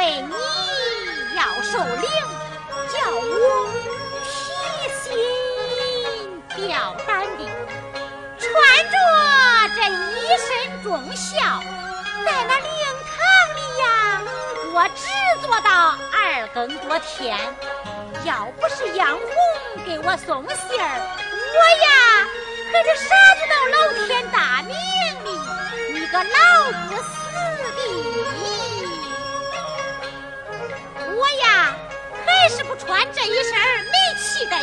为你要守灵，叫我提心吊胆的，穿着这一身忠孝，在那灵堂里呀，我只做到二更多天。要不是杨红给我送信儿，我呀，可就啥知道老天大呢。穿这一身儿没气的